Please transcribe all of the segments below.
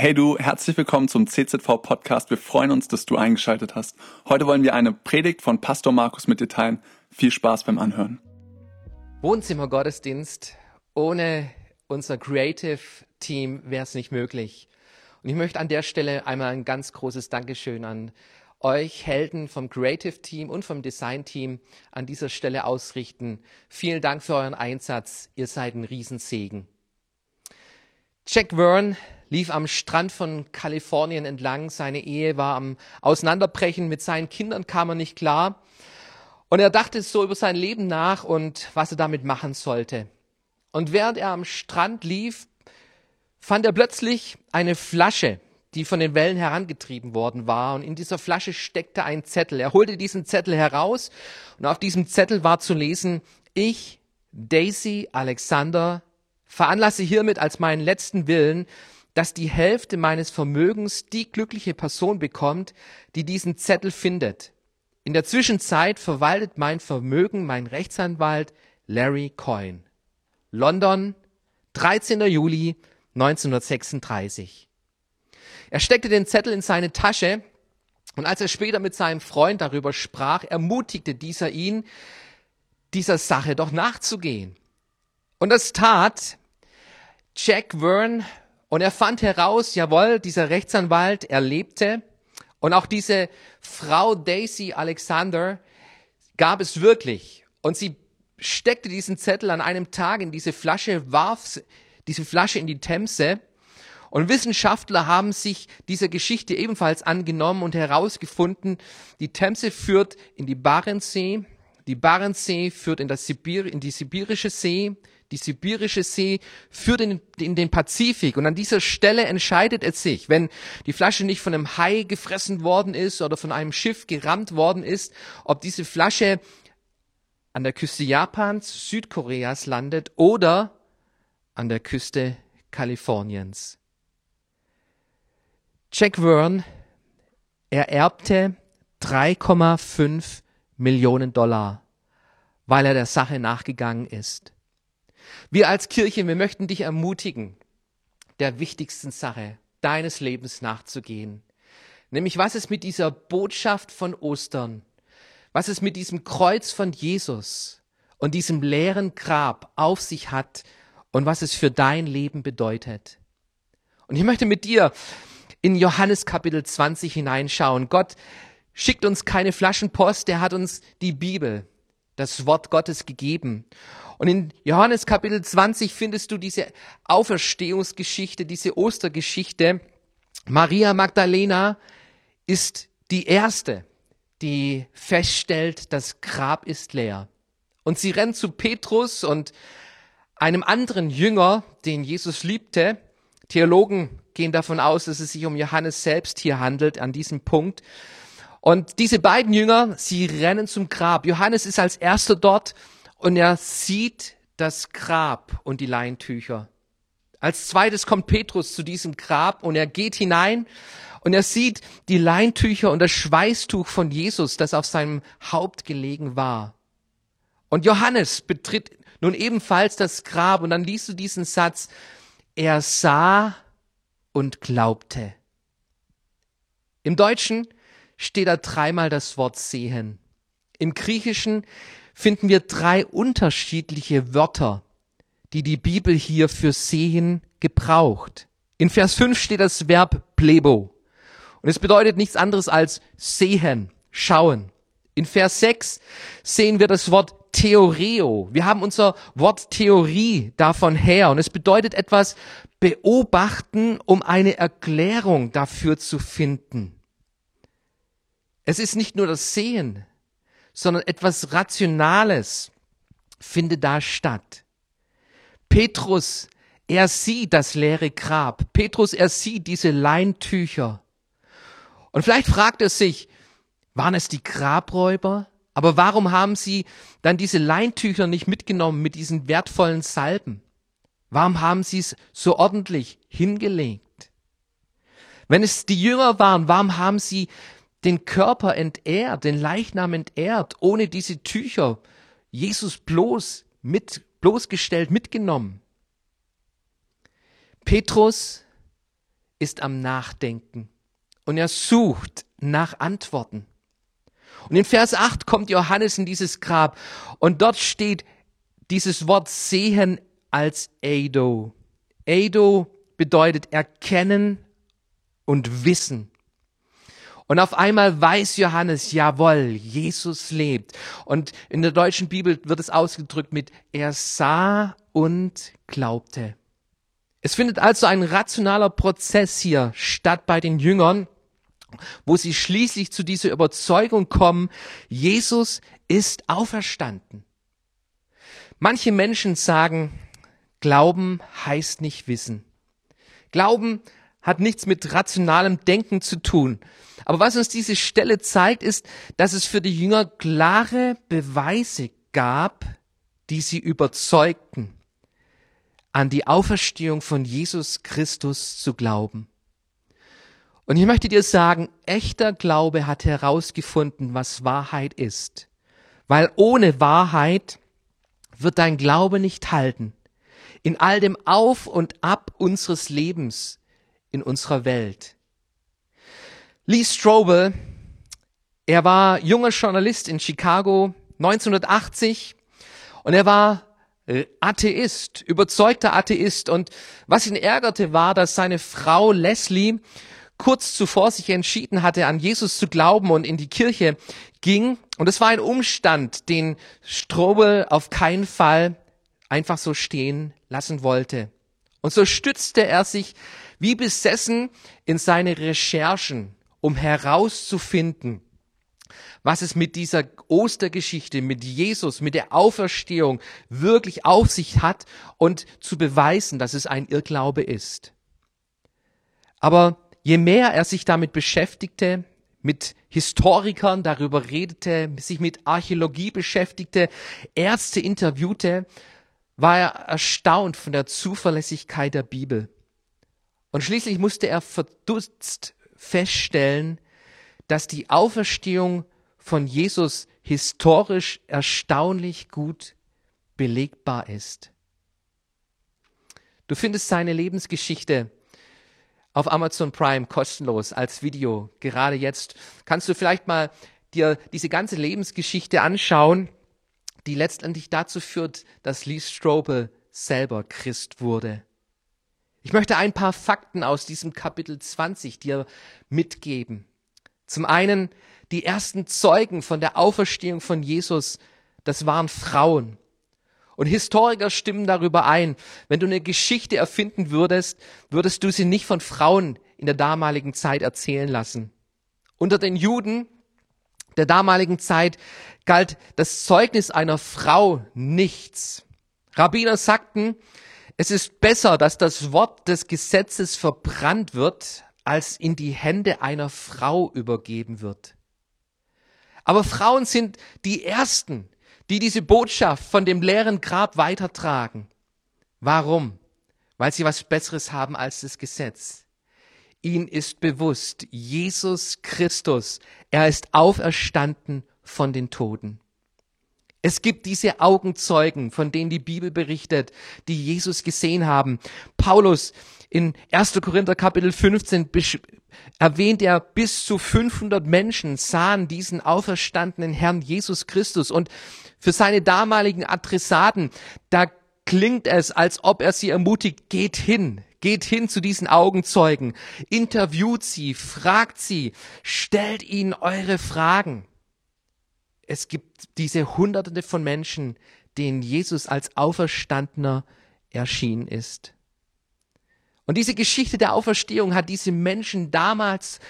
Hey du, herzlich willkommen zum CZV Podcast. Wir freuen uns, dass du eingeschaltet hast. Heute wollen wir eine Predigt von Pastor Markus mit dir teilen. Viel Spaß beim Anhören. Wohnzimmergottesdienst. Ohne unser Creative Team wäre es nicht möglich. Und ich möchte an der Stelle einmal ein ganz großes Dankeschön an euch Helden vom Creative Team und vom Design Team an dieser Stelle ausrichten. Vielen Dank für euren Einsatz. Ihr seid ein Riesensegen. Jack Verne lief am Strand von Kalifornien entlang. Seine Ehe war am Auseinanderbrechen. Mit seinen Kindern kam er nicht klar. Und er dachte so über sein Leben nach und was er damit machen sollte. Und während er am Strand lief, fand er plötzlich eine Flasche, die von den Wellen herangetrieben worden war. Und in dieser Flasche steckte ein Zettel. Er holte diesen Zettel heraus und auf diesem Zettel war zu lesen, ich, Daisy Alexander, veranlasse hiermit als meinen letzten Willen, dass die Hälfte meines Vermögens die glückliche Person bekommt, die diesen Zettel findet. In der Zwischenzeit verwaltet mein Vermögen mein Rechtsanwalt Larry Coyne. London, 13. Juli 1936. Er steckte den Zettel in seine Tasche und als er später mit seinem Freund darüber sprach, ermutigte dieser ihn, dieser Sache doch nachzugehen. Und das tat Jack Verne und er fand heraus, jawohl, dieser Rechtsanwalt, er lebte. Und auch diese Frau Daisy Alexander gab es wirklich. Und sie steckte diesen Zettel an einem Tag in diese Flasche, warf diese Flasche in die Themse. Und Wissenschaftler haben sich dieser Geschichte ebenfalls angenommen und herausgefunden, die Themse führt in die Barentssee, die Barentssee führt in, das Sibir, in die Sibirische See, die Sibirische See führt in, in, den Pazifik. Und an dieser Stelle entscheidet es sich, wenn die Flasche nicht von einem Hai gefressen worden ist oder von einem Schiff gerammt worden ist, ob diese Flasche an der Küste Japans, Südkoreas landet oder an der Küste Kaliforniens. Jack Verne ererbte 3,5 Millionen Dollar, weil er der Sache nachgegangen ist. Wir als Kirche, wir möchten dich ermutigen, der wichtigsten Sache deines Lebens nachzugehen. Nämlich, was es mit dieser Botschaft von Ostern, was es mit diesem Kreuz von Jesus und diesem leeren Grab auf sich hat und was es für dein Leben bedeutet. Und ich möchte mit dir in Johannes Kapitel 20 hineinschauen. Gott schickt uns keine Flaschenpost, er hat uns die Bibel, das Wort Gottes gegeben. Und in Johannes Kapitel 20 findest du diese Auferstehungsgeschichte, diese Ostergeschichte. Maria Magdalena ist die erste, die feststellt, das Grab ist leer. Und sie rennt zu Petrus und einem anderen Jünger, den Jesus liebte. Theologen gehen davon aus, dass es sich um Johannes selbst hier handelt an diesem Punkt. Und diese beiden Jünger, sie rennen zum Grab. Johannes ist als erster dort und er sieht das Grab und die Leintücher. Als zweites kommt Petrus zu diesem Grab und er geht hinein und er sieht die Leintücher und das Schweißtuch von Jesus, das auf seinem Haupt gelegen war. Und Johannes betritt nun ebenfalls das Grab und dann liest du diesen Satz, er sah und glaubte. Im Deutschen steht da dreimal das Wort sehen. Im Griechischen finden wir drei unterschiedliche Wörter, die die Bibel hier für sehen gebraucht. In Vers 5 steht das Verb plebo. Und es bedeutet nichts anderes als sehen, schauen. In Vers 6 sehen wir das Wort Theoreo. Wir haben unser Wort Theorie davon her. Und es bedeutet etwas beobachten, um eine Erklärung dafür zu finden. Es ist nicht nur das Sehen, sondern etwas Rationales findet da statt. Petrus, er sieht das leere Grab. Petrus, er sieht diese Leintücher. Und vielleicht fragt er sich, waren es die Grabräuber? Aber warum haben sie dann diese Leintücher nicht mitgenommen mit diesen wertvollen Salben? Warum haben sie es so ordentlich hingelegt? Wenn es die Jünger waren, warum haben sie den Körper entehrt, den Leichnam entehrt, ohne diese Tücher, Jesus bloß mit, bloßgestellt mitgenommen. Petrus, ist am Nachdenken und er sucht nach Antworten. Und in Vers 8 kommt Johannes in dieses Grab und dort steht dieses Wort sehen als Eido. Eido bedeutet erkennen und wissen. Und auf einmal weiß Johannes, jawohl, Jesus lebt. Und in der deutschen Bibel wird es ausgedrückt mit, er sah und glaubte. Es findet also ein rationaler Prozess hier statt bei den Jüngern, wo sie schließlich zu dieser Überzeugung kommen, Jesus ist auferstanden. Manche Menschen sagen, Glauben heißt nicht Wissen. Glauben hat nichts mit rationalem Denken zu tun. Aber was uns diese Stelle zeigt, ist, dass es für die Jünger klare Beweise gab, die sie überzeugten, an die Auferstehung von Jesus Christus zu glauben. Und ich möchte dir sagen, echter Glaube hat herausgefunden, was Wahrheit ist. Weil ohne Wahrheit wird dein Glaube nicht halten. In all dem Auf und Ab unseres Lebens, in unserer Welt. Lee Strobel, er war junger Journalist in Chicago 1980 und er war äh, Atheist, überzeugter Atheist. Und was ihn ärgerte, war, dass seine Frau Leslie kurz zuvor sich entschieden hatte, an Jesus zu glauben und in die Kirche ging. Und es war ein Umstand, den Strobel auf keinen Fall einfach so stehen lassen wollte. Und so stützte er sich wie besessen in seine Recherchen, um herauszufinden, was es mit dieser Ostergeschichte, mit Jesus, mit der Auferstehung wirklich auf sich hat und zu beweisen, dass es ein Irrglaube ist. Aber je mehr er sich damit beschäftigte, mit Historikern darüber redete, sich mit Archäologie beschäftigte, Ärzte interviewte, war er erstaunt von der Zuverlässigkeit der Bibel. Und schließlich musste er verdutzt feststellen, dass die Auferstehung von Jesus historisch erstaunlich gut belegbar ist. Du findest seine Lebensgeschichte auf Amazon Prime kostenlos als Video. Gerade jetzt kannst du vielleicht mal dir diese ganze Lebensgeschichte anschauen, die letztendlich dazu führt, dass Lee Strobel selber Christ wurde. Ich möchte ein paar Fakten aus diesem Kapitel 20 dir mitgeben. Zum einen, die ersten Zeugen von der Auferstehung von Jesus, das waren Frauen. Und Historiker stimmen darüber ein. Wenn du eine Geschichte erfinden würdest, würdest du sie nicht von Frauen in der damaligen Zeit erzählen lassen. Unter den Juden der damaligen Zeit galt das Zeugnis einer Frau nichts. Rabbiner sagten, es ist besser, dass das Wort des Gesetzes verbrannt wird, als in die Hände einer Frau übergeben wird. Aber Frauen sind die Ersten, die diese Botschaft von dem leeren Grab weitertragen. Warum? Weil sie was Besseres haben als das Gesetz. Ihnen ist bewusst, Jesus Christus, er ist auferstanden von den Toden. Es gibt diese Augenzeugen, von denen die Bibel berichtet, die Jesus gesehen haben. Paulus in 1. Korinther Kapitel 15 erwähnt er, bis zu 500 Menschen sahen diesen auferstandenen Herrn Jesus Christus. Und für seine damaligen Adressaten, da klingt es, als ob er sie ermutigt, geht hin, geht hin zu diesen Augenzeugen, interviewt sie, fragt sie, stellt ihnen eure Fragen. Es gibt diese Hunderte von Menschen, denen Jesus als Auferstandener erschienen ist. Und diese Geschichte der Auferstehung hat diese Menschen damals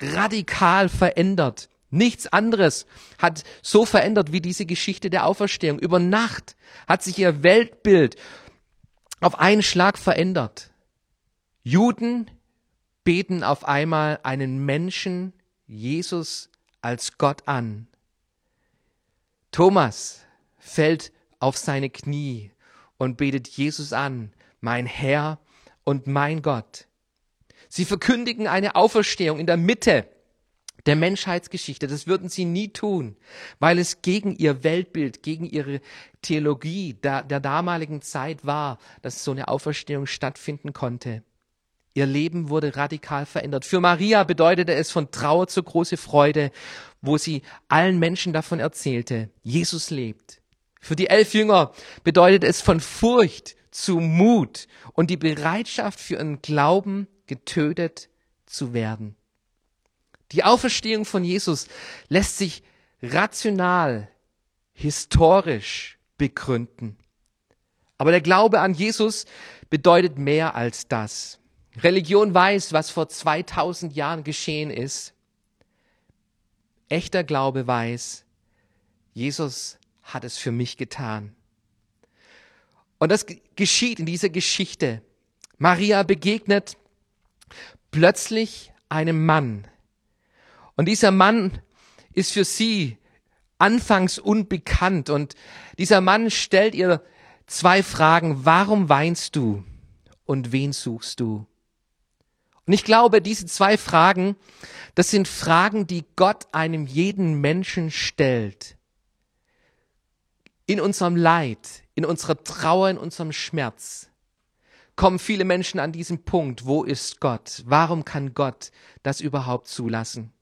radikal verändert. Nichts anderes hat so verändert wie diese Geschichte der Auferstehung. Über Nacht hat sich ihr Weltbild auf einen Schlag verändert. Juden beten auf einmal einen Menschen, Jesus, als Gott an. Thomas fällt auf seine Knie und betet Jesus an, mein Herr und mein Gott. Sie verkündigen eine Auferstehung in der Mitte der Menschheitsgeschichte. Das würden sie nie tun, weil es gegen ihr Weltbild, gegen ihre Theologie der, der damaligen Zeit war, dass so eine Auferstehung stattfinden konnte. Ihr Leben wurde radikal verändert. Für Maria bedeutete es von Trauer zu große Freude, wo sie allen Menschen davon erzählte, Jesus lebt. Für die elf Jünger bedeutet es von Furcht zu Mut und die Bereitschaft für ihren Glauben getötet zu werden. Die Auferstehung von Jesus lässt sich rational, historisch begründen. Aber der Glaube an Jesus bedeutet mehr als das. Religion weiß, was vor 2000 Jahren geschehen ist. Echter Glaube weiß, Jesus hat es für mich getan. Und das geschieht in dieser Geschichte. Maria begegnet plötzlich einem Mann. Und dieser Mann ist für sie anfangs unbekannt. Und dieser Mann stellt ihr zwei Fragen. Warum weinst du? Und wen suchst du? Und ich glaube, diese zwei Fragen, das sind Fragen, die Gott einem jeden Menschen stellt. In unserem Leid, in unserer Trauer, in unserem Schmerz kommen viele Menschen an diesen Punkt, wo ist Gott? Warum kann Gott das überhaupt zulassen?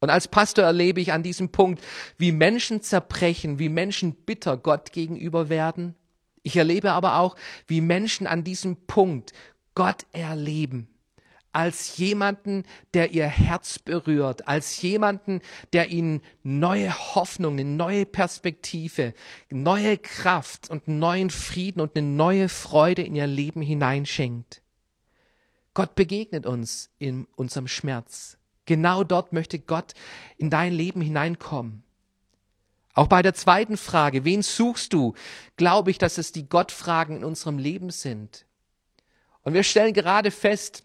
Und als Pastor erlebe ich an diesem Punkt, wie Menschen zerbrechen, wie Menschen bitter Gott gegenüber werden. Ich erlebe aber auch, wie Menschen an diesem Punkt Gott erleben als jemanden, der ihr Herz berührt, als jemanden, der ihnen neue Hoffnung, eine neue Perspektive, neue Kraft und neuen Frieden und eine neue Freude in ihr Leben hineinschenkt. Gott begegnet uns in unserem Schmerz. Genau dort möchte Gott in dein Leben hineinkommen. Auch bei der zweiten Frage, wen suchst du, glaube ich, dass es die Gottfragen in unserem Leben sind. Und wir stellen gerade fest,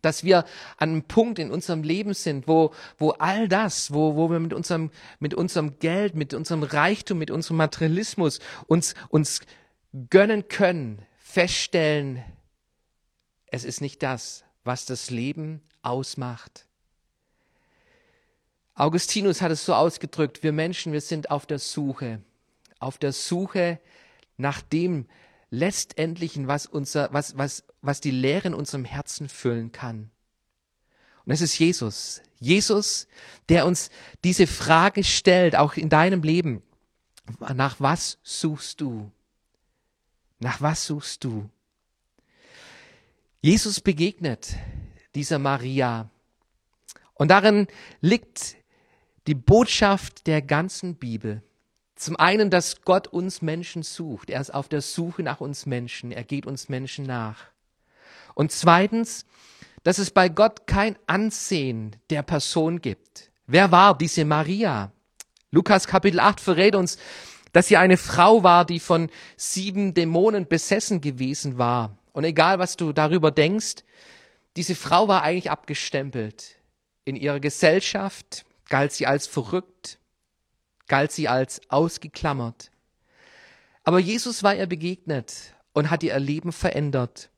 dass wir an einem Punkt in unserem Leben sind, wo, wo all das, wo, wo wir mit unserem, mit unserem Geld, mit unserem Reichtum, mit unserem Materialismus uns, uns gönnen können, feststellen, es ist nicht das, was das Leben ausmacht. Augustinus hat es so ausgedrückt, wir Menschen, wir sind auf der Suche, auf der Suche nach dem, letztendlichen, was unser, was, was, was die Leere in unserem Herzen füllen kann. Und es ist Jesus. Jesus, der uns diese Frage stellt, auch in deinem Leben. Nach was suchst du? Nach was suchst du? Jesus begegnet dieser Maria. Und darin liegt die Botschaft der ganzen Bibel. Zum einen, dass Gott uns Menschen sucht. Er ist auf der Suche nach uns Menschen. Er geht uns Menschen nach. Und zweitens, dass es bei Gott kein Ansehen der Person gibt. Wer war diese Maria? Lukas Kapitel 8 verrät uns, dass sie eine Frau war, die von sieben Dämonen besessen gewesen war. Und egal, was du darüber denkst, diese Frau war eigentlich abgestempelt. In ihrer Gesellschaft galt sie als verrückt, galt sie als ausgeklammert. Aber Jesus war ihr begegnet und hat ihr Leben verändert.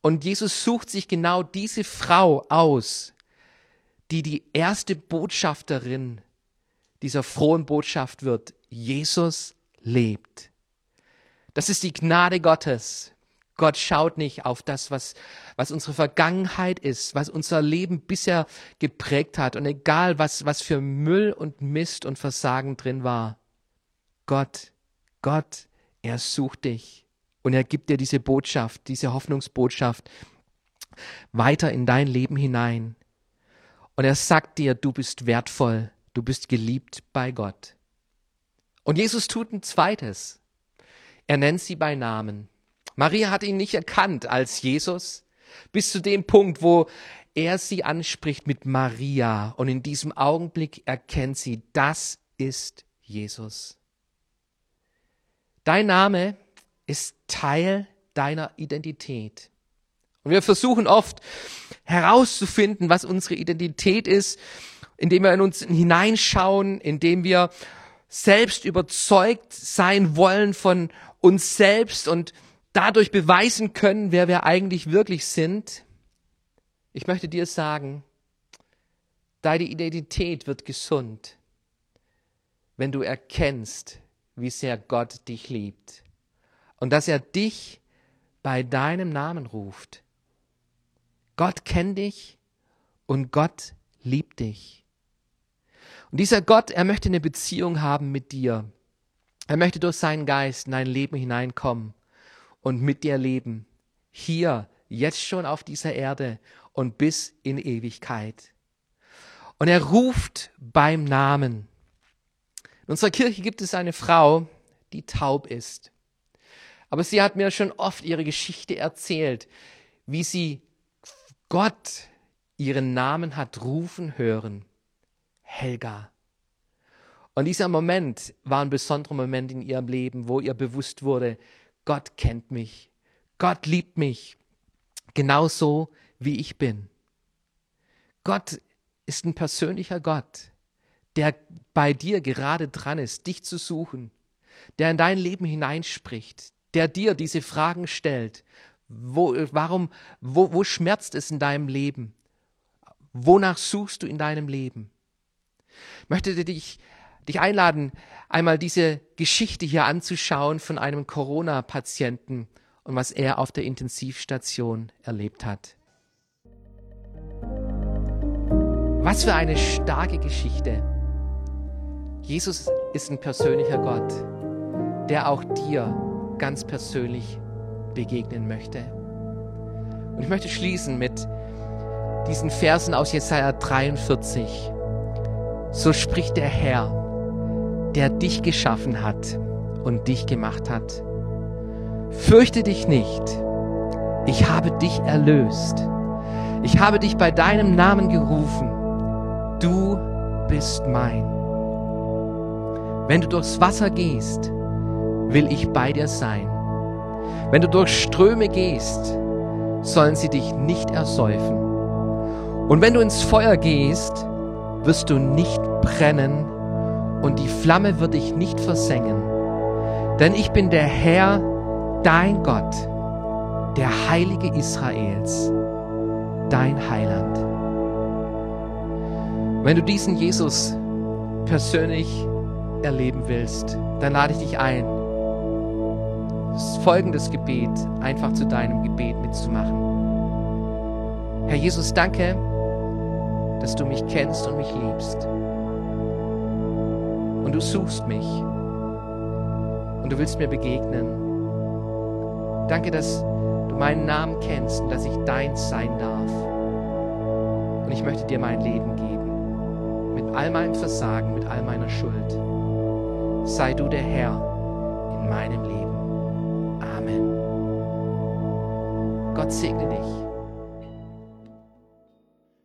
Und Jesus sucht sich genau diese Frau aus, die die erste Botschafterin dieser frohen Botschaft wird. Jesus lebt. Das ist die Gnade Gottes. Gott schaut nicht auf das, was, was unsere Vergangenheit ist, was unser Leben bisher geprägt hat und egal, was, was für Müll und Mist und Versagen drin war. Gott, Gott, er sucht dich und er gibt dir diese Botschaft, diese Hoffnungsbotschaft weiter in dein Leben hinein. Und er sagt dir, du bist wertvoll, du bist geliebt bei Gott. Und Jesus tut ein zweites. Er nennt sie bei Namen. Maria hat ihn nicht erkannt als Jesus, bis zu dem Punkt, wo er sie anspricht mit Maria. Und in diesem Augenblick erkennt sie, das ist Jesus. Dein Name ist Teil deiner Identität. Und wir versuchen oft herauszufinden, was unsere Identität ist, indem wir in uns hineinschauen, indem wir selbst überzeugt sein wollen von uns selbst und dadurch beweisen können, wer wir eigentlich wirklich sind. Ich möchte dir sagen, deine Identität wird gesund, wenn du erkennst, wie sehr Gott dich liebt und dass er dich bei deinem Namen ruft. Gott kennt dich und Gott liebt dich. Und dieser Gott, er möchte eine Beziehung haben mit dir. Er möchte durch seinen Geist in dein Leben hineinkommen und mit dir leben. Hier, jetzt schon auf dieser Erde und bis in Ewigkeit. Und er ruft beim Namen. In unserer Kirche gibt es eine Frau, die taub ist. Aber sie hat mir schon oft ihre Geschichte erzählt, wie sie Gott ihren Namen hat rufen hören. Helga. Und dieser Moment war ein besonderer Moment in ihrem Leben, wo ihr bewusst wurde, Gott kennt mich. Gott liebt mich. Genauso wie ich bin. Gott ist ein persönlicher Gott, der bei dir gerade dran ist, dich zu suchen, der in dein Leben hineinspricht, der dir diese Fragen stellt. Wo, warum, wo, wo schmerzt es in deinem Leben? Wonach suchst du in deinem Leben? Ich möchte dich, dich einladen, einmal diese Geschichte hier anzuschauen von einem Corona-Patienten und was er auf der Intensivstation erlebt hat. Was für eine starke Geschichte. Jesus ist ein persönlicher Gott, der auch dir ganz persönlich begegnen möchte. Und ich möchte schließen mit diesen Versen aus Jesaja 43. So spricht der Herr, der dich geschaffen hat und dich gemacht hat. Fürchte dich nicht, ich habe dich erlöst. Ich habe dich bei deinem Namen gerufen. Du bist mein. Wenn du durchs Wasser gehst, will ich bei dir sein. Wenn du durch Ströme gehst, sollen sie dich nicht ersäufen. Und wenn du ins Feuer gehst, wirst du nicht brennen und die Flamme wird dich nicht versengen. Denn ich bin der Herr, dein Gott, der Heilige Israels, dein Heiland. Wenn du diesen Jesus persönlich erleben willst, dann lade ich dich ein, folgendes Gebet einfach zu deinem Gebet mitzumachen. Herr Jesus, danke, dass du mich kennst und mich liebst. Und du suchst mich. Und du willst mir begegnen. Danke, dass du meinen Namen kennst und dass ich deins sein darf. Und ich möchte dir mein Leben geben. Mit all meinem Versagen, mit all meiner Schuld. Sei du der Herr in meinem Leben. Amen. Gott segne dich.